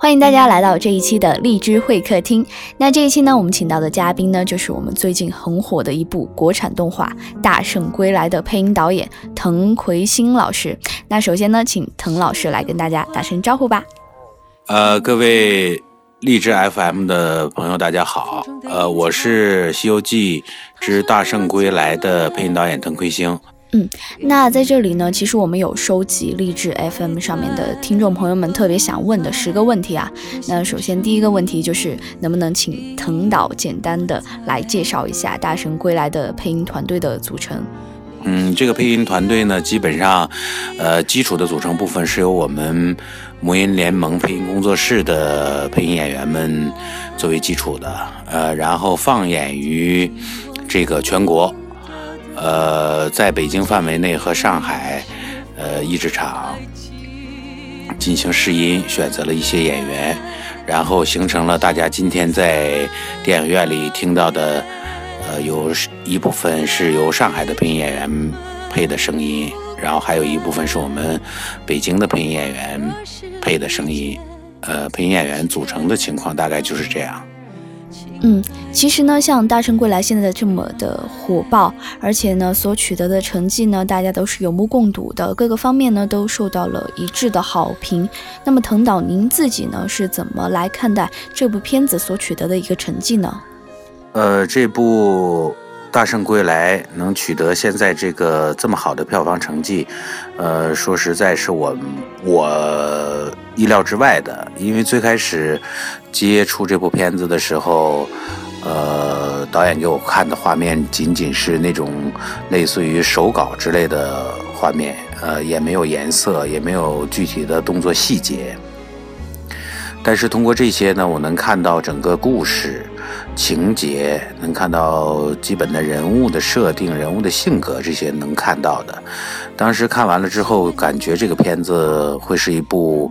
欢迎大家来到这一期的荔枝会客厅。那这一期呢，我们请到的嘉宾呢，就是我们最近很火的一部国产动画《大圣归来》的配音导演滕奎星老师。那首先呢，请滕老师来跟大家打声招呼吧。呃，各位荔枝 FM 的朋友，大家好。呃，我是《西游记之大圣归来》的配音导演滕奎星。嗯，那在这里呢，其实我们有收集励志 FM 上面的听众朋友们特别想问的十个问题啊。那首先第一个问题就是，能不能请滕导简单的来介绍一下《大圣归来》的配音团队的组成？嗯，这个配音团队呢，基本上，呃，基础的组成部分是由我们魔音联盟配音工作室的配音演员们作为基础的，呃，然后放眼于这个全国。呃，在北京范围内和上海，呃，译制厂进行试音，选择了一些演员，然后形成了大家今天在电影院里听到的，呃，有一部分是由上海的配音演员配的声音，然后还有一部分是我们北京的配音演员配的声音，呃，配音演员组成的情况大概就是这样。嗯，其实呢，像《大圣归来》现在这么的火爆，而且呢，所取得的成绩呢，大家都是有目共睹的，各个方面呢都受到了一致的好评。那么，藤导您自己呢是怎么来看待这部片子所取得的一个成绩呢？呃，这部。大圣归来能取得现在这个这么好的票房成绩，呃，说实在是我我意料之外的。因为最开始接触这部片子的时候，呃，导演给我看的画面仅仅是那种类似于手稿之类的画面，呃，也没有颜色，也没有具体的动作细节。但是通过这些呢，我能看到整个故事。情节能看到基本的人物的设定、人物的性格这些能看到的。当时看完了之后，感觉这个片子会是一部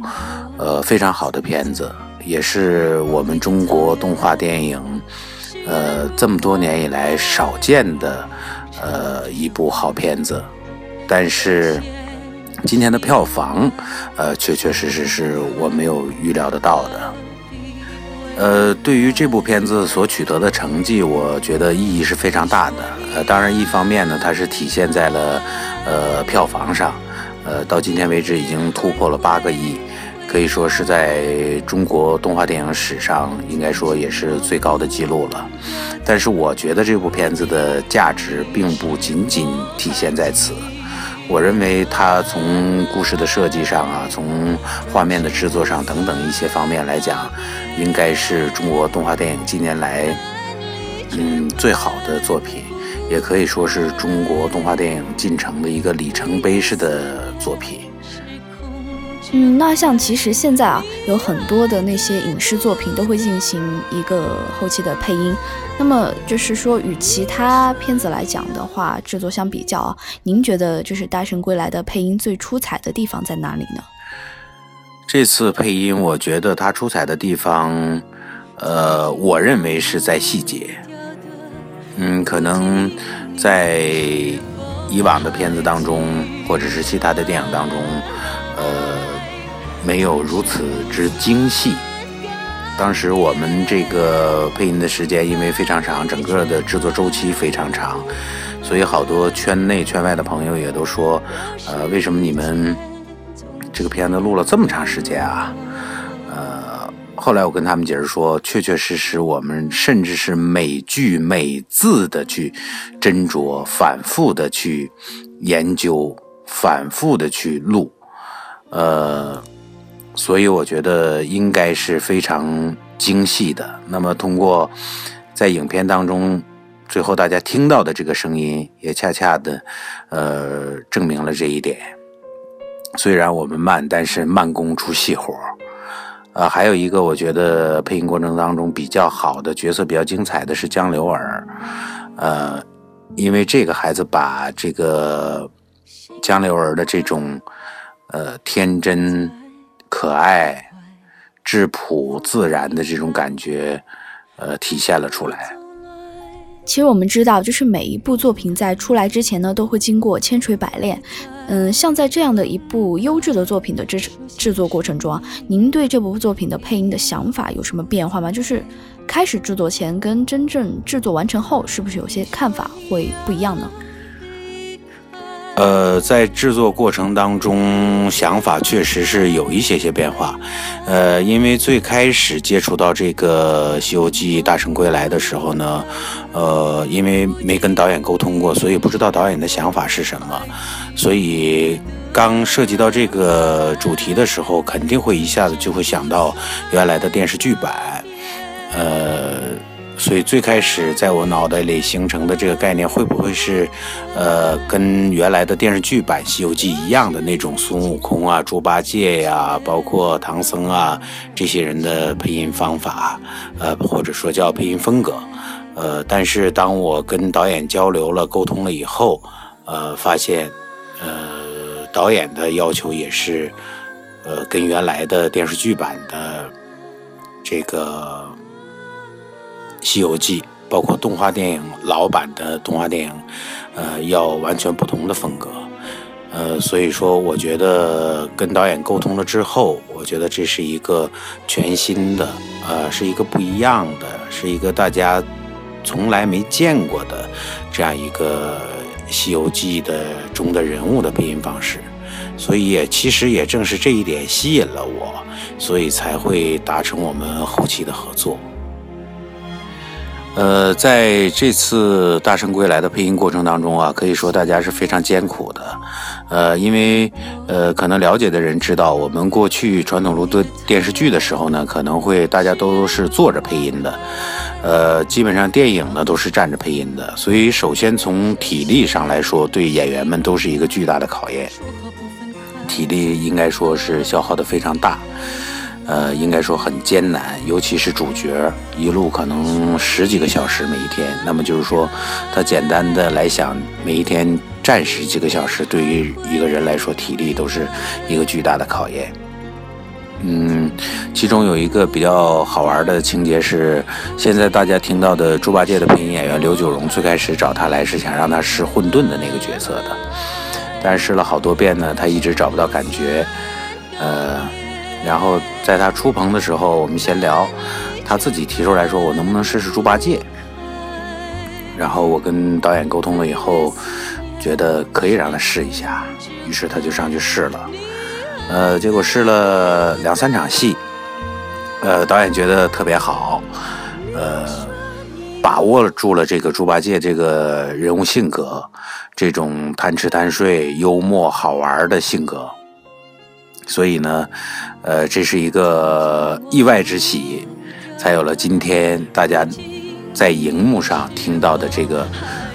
呃非常好的片子，也是我们中国动画电影呃这么多年以来少见的呃一部好片子。但是今天的票房呃确确实实是我没有预料得到的。呃，对于这部片子所取得的成绩，我觉得意义是非常大的。呃，当然，一方面呢，它是体现在了呃票房上，呃，到今天为止已经突破了八个亿，可以说是在中国动画电影史上应该说也是最高的记录了。但是，我觉得这部片子的价值并不仅仅体现在此。我认为它从故事的设计上啊，从画面的制作上等等一些方面来讲，应该是中国动画电影近年来嗯最好的作品，也可以说是中国动画电影进程的一个里程碑式的作品。嗯，那像其实现在啊，有很多的那些影视作品都会进行一个后期的配音。那么就是说，与其他片子来讲的话，制作相比较啊，您觉得就是《大圣归来》的配音最出彩的地方在哪里呢？这次配音，我觉得它出彩的地方，呃，我认为是在细节。嗯，可能在以往的片子当中，或者是其他的电影当中，呃。没有如此之精细。当时我们这个配音的时间因为非常长，整个的制作周期非常长，所以好多圈内圈外的朋友也都说，呃，为什么你们这个片子录了这么长时间啊？呃，后来我跟他们解释说，确确实实我们甚至是每句每字的去斟酌，反复的去研究，反复的去录，呃。所以我觉得应该是非常精细的。那么通过在影片当中，最后大家听到的这个声音，也恰恰的呃证明了这一点。虽然我们慢，但是慢工出细活呃，还有一个我觉得配音过程当中比较好的角色，比较精彩的是江流儿。呃，因为这个孩子把这个江流儿的这种呃天真。可爱、质朴、自然的这种感觉，呃，体现了出来。其实我们知道，就是每一部作品在出来之前呢，都会经过千锤百炼。嗯，像在这样的一部优质的作品的制制作过程中啊，您对这部作品的配音的想法有什么变化吗？就是开始制作前跟真正制作完成后，是不是有些看法会不一样呢？呃，在制作过程当中，想法确实是有一些些变化。呃，因为最开始接触到这个《西游记》大圣归来的时候呢，呃，因为没跟导演沟通过，所以不知道导演的想法是什么。所以刚涉及到这个主题的时候，肯定会一下子就会想到原来的电视剧版。呃。所以最开始在我脑袋里形成的这个概念，会不会是，呃，跟原来的电视剧版《西游记》一样的那种孙悟空啊、猪八戒呀，包括唐僧啊这些人的配音方法，呃，或者说叫配音风格，呃，但是当我跟导演交流了、沟通了以后，呃，发现，呃，导演的要求也是，呃，跟原来的电视剧版的这个。《西游记》包括动画电影老版的动画电影，呃，要完全不同的风格，呃，所以说，我觉得跟导演沟通了之后，我觉得这是一个全新的，呃，是一个不一样的，是一个大家从来没见过的这样一个《西游记》的中的人物的配音方式，所以也其实也正是这一点吸引了我，所以才会达成我们后期的合作。呃，在这次《大圣归来》的配音过程当中啊，可以说大家是非常艰苦的。呃，因为呃，可能了解的人知道，我们过去传统录的电视剧的时候呢，可能会大家都是坐着配音的。呃，基本上电影呢都是站着配音的，所以首先从体力上来说，对演员们都是一个巨大的考验。体力应该说是消耗的非常大。呃，应该说很艰难，尤其是主角一路可能十几个小时每一天，那么就是说，他简单的来想，每一天站十几个小时，对于一个人来说，体力都是一个巨大的考验。嗯，其中有一个比较好玩的情节是，现在大家听到的猪八戒的配音演员刘九荣，最开始找他来是想让他试混沌的那个角色的，但试了好多遍呢，他一直找不到感觉，呃。然后在他出棚的时候，我们闲聊，他自己提出来说：“我能不能试试猪八戒？”然后我跟导演沟通了以后，觉得可以让他试一下，于是他就上去试了。呃，结果试了两三场戏，呃，导演觉得特别好，呃，把握住了这个猪八戒这个人物性格，这种贪吃贪睡、幽默好玩的性格。所以呢，呃，这是一个意外之喜，才有了今天大家在荧幕上听到的这个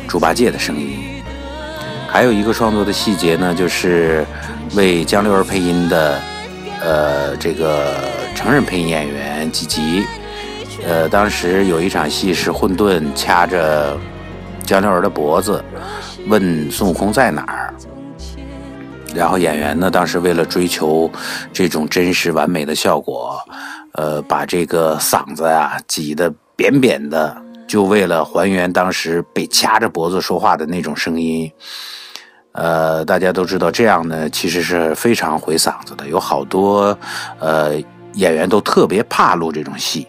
猪八戒的声音。还有一个创作的细节呢，就是为江流儿配音的，呃，这个成人配音演员吉吉，呃，当时有一场戏是混沌掐着江流儿的脖子，问孙悟空在哪儿。然后演员呢，当时为了追求这种真实完美的效果，呃，把这个嗓子呀挤得扁扁的，就为了还原当时被掐着脖子说话的那种声音。呃，大家都知道这样呢，其实是非常毁嗓子的，有好多呃演员都特别怕录这种戏。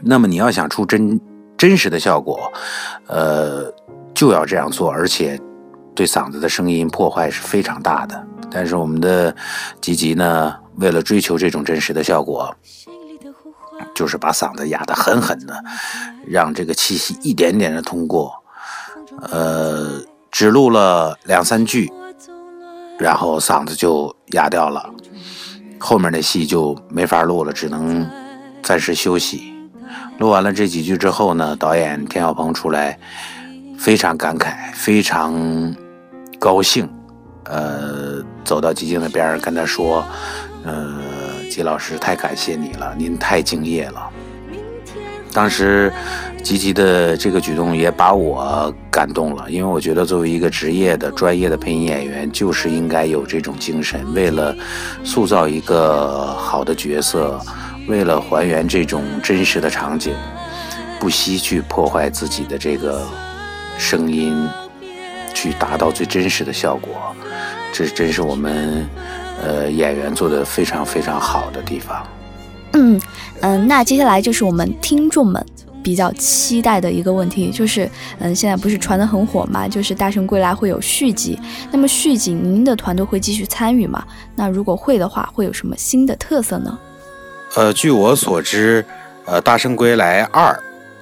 那么你要想出真真实的效果，呃，就要这样做，而且。对嗓子的声音破坏是非常大的，但是我们的吉吉呢，为了追求这种真实的效果，就是把嗓子压得狠狠的，让这个气息一点点的通过，呃，只录了两三句，然后嗓子就哑掉了，后面的戏就没法录了，只能暂时休息。录完了这几句之后呢，导演田小鹏出来，非常感慨，非常。高兴，呃，走到吉吉的边上跟他说：“呃，吉老师太感谢你了，您太敬业了。”当时，吉吉的这个举动也把我感动了，因为我觉得作为一个职业的、专业的配音演员，就是应该有这种精神，为了塑造一个好的角色，为了还原这种真实的场景，不惜去破坏自己的这个声音，去达到最真实的效果。这真是我们呃演员做的非常非常好的地方。嗯嗯，那接下来就是我们听众们。比较期待的一个问题就是，嗯，现在不是传的很火嘛？就是《大圣归来》会有续集，那么续集您的团队会继续参与吗？那如果会的话，会有什么新的特色呢？呃，据我所知，呃，《大圣归来二》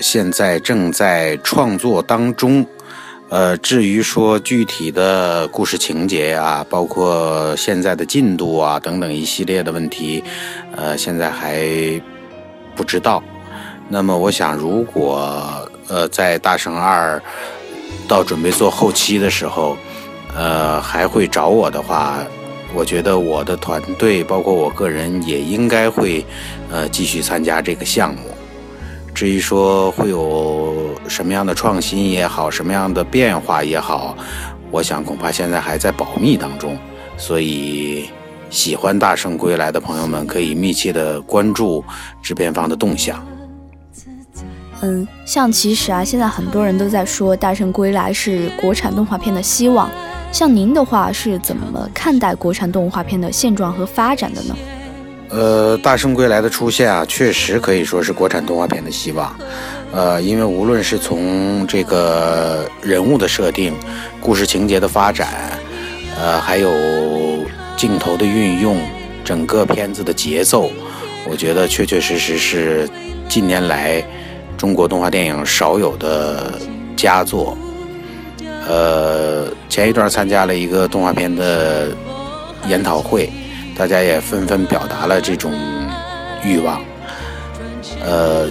现在正在创作当中。呃，至于说具体的故事情节呀，包括现在的进度啊等等一系列的问题，呃，现在还不知道。那么我想，如果呃在《大圣二》到准备做后期的时候，呃还会找我的话，我觉得我的团队包括我个人也应该会呃继续参加这个项目。至于说会有什么样的创新也好，什么样的变化也好，我想恐怕现在还在保密当中。所以喜欢《大圣归来》的朋友们可以密切的关注制片方的动向。嗯，像其实啊，现在很多人都在说《大圣归来》是国产动画片的希望。像您的话是怎么看待国产动画片的现状和发展的呢？呃，《大圣归来》的出现啊，确实可以说是国产动画片的希望。呃，因为无论是从这个人物的设定、故事情节的发展，呃，还有镜头的运用、整个片子的节奏，我觉得确确实实是近年来。中国动画电影少有的佳作，呃，前一段参加了一个动画片的研讨会，大家也纷纷表达了这种欲望，呃，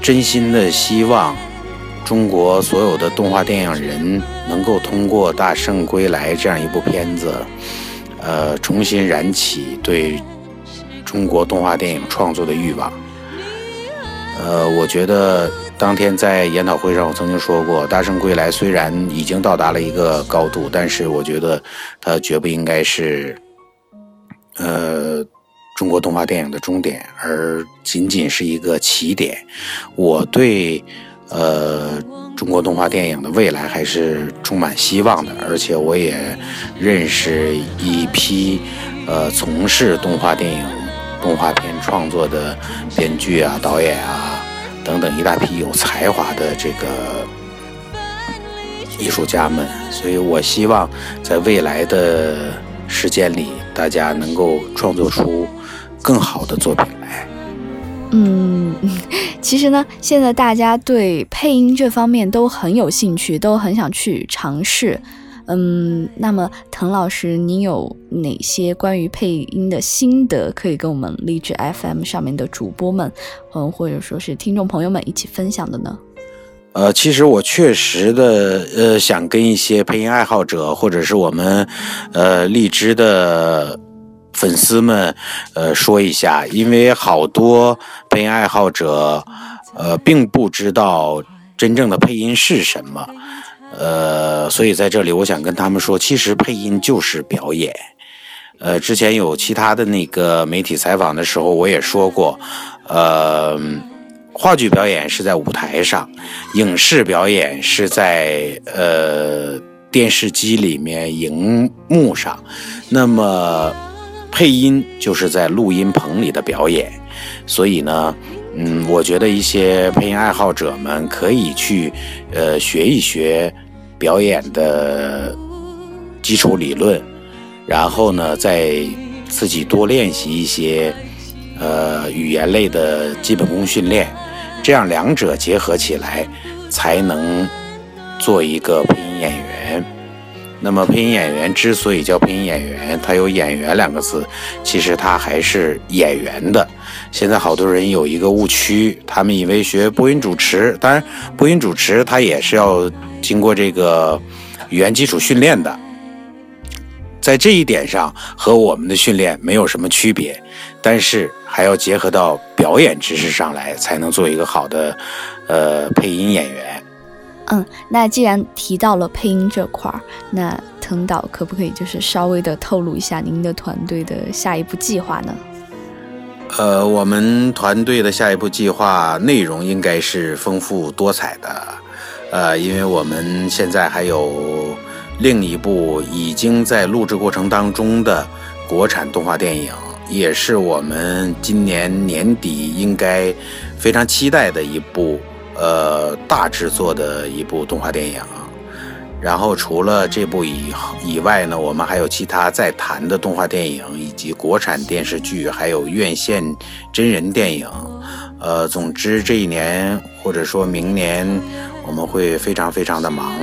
真心的希望中国所有的动画电影人能够通过《大圣归来》这样一部片子，呃，重新燃起对中国动画电影创作的欲望。呃，我觉得当天在研讨会上，我曾经说过，《大圣归来》虽然已经到达了一个高度，但是我觉得它绝不应该是呃中国动画电影的终点，而仅仅是一个起点。我对呃中国动画电影的未来还是充满希望的，而且我也认识一批呃从事动画电影。动画片创作的编剧啊、导演啊等等一大批有才华的这个艺术家们，所以我希望在未来的时间里，大家能够创作出更好的作品来。嗯，其实呢，现在大家对配音这方面都很有兴趣，都很想去尝试。嗯，那么滕老师，您有哪些关于配音的心得可以跟我们励志 FM 上面的主播们，嗯，或者说是听众朋友们一起分享的呢？呃，其实我确实的，呃，想跟一些配音爱好者，或者是我们，呃，荔枝的粉丝们，呃，说一下，因为好多配音爱好者，呃，并不知道真正的配音是什么。呃，所以在这里，我想跟他们说，其实配音就是表演。呃，之前有其他的那个媒体采访的时候，我也说过，呃，话剧表演是在舞台上，影视表演是在呃电视机里面荧幕上，那么配音就是在录音棚里的表演。所以呢。嗯，我觉得一些配音爱好者们可以去，呃，学一学表演的基础理论，然后呢，再自己多练习一些，呃，语言类的基本功训练，这样两者结合起来，才能做一个配音演员。那么，配音演员之所以叫配音演员，他有“演员”两个字，其实他还是演员的。现在好多人有一个误区，他们以为学播音主持，当然播音主持他也是要经过这个语言基础训练的，在这一点上和我们的训练没有什么区别，但是还要结合到表演知识上来，才能做一个好的呃配音演员。嗯，那既然提到了配音这块儿，那滕导可不可以就是稍微的透露一下您的团队的下一步计划呢？呃，我们团队的下一步计划内容应该是丰富多彩的，呃，因为我们现在还有另一部已经在录制过程当中的国产动画电影，也是我们今年年底应该非常期待的一部呃大制作的一部动画电影。然后除了这部以以外呢，我们还有其他在谈的动画电影，以及国产电视剧，还有院线真人电影。呃，总之这一年或者说明年，我们会非常非常的忙。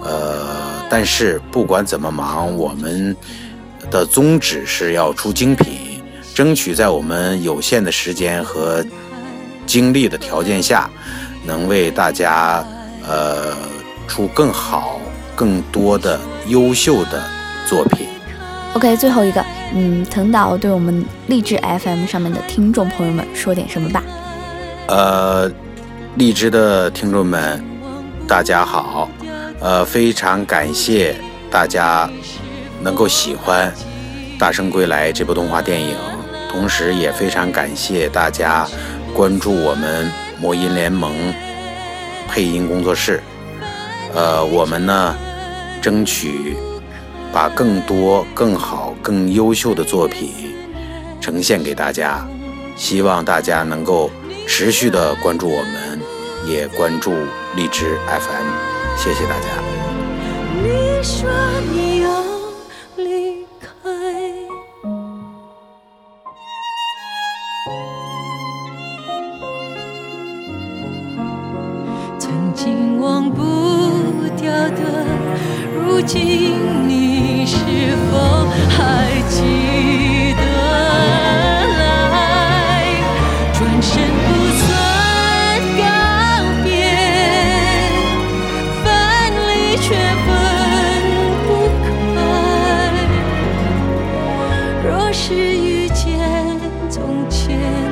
呃，但是不管怎么忙，我们的宗旨是要出精品，争取在我们有限的时间和精力的条件下，能为大家呃出更好。更多的优秀的作品。OK，最后一个，嗯，藤岛对我们励志 FM 上面的听众朋友们说点什么吧？呃，励志的听众们，大家好，呃，非常感谢大家能够喜欢《大圣归来》这部动画电影，同时也非常感谢大家关注我们魔音联盟配音工作室。呃，我们呢？争取把更多、更好、更优秀的作品呈现给大家，希望大家能够持续的关注我们，也关注荔枝 FM，谢谢大家。你说你是遇见从前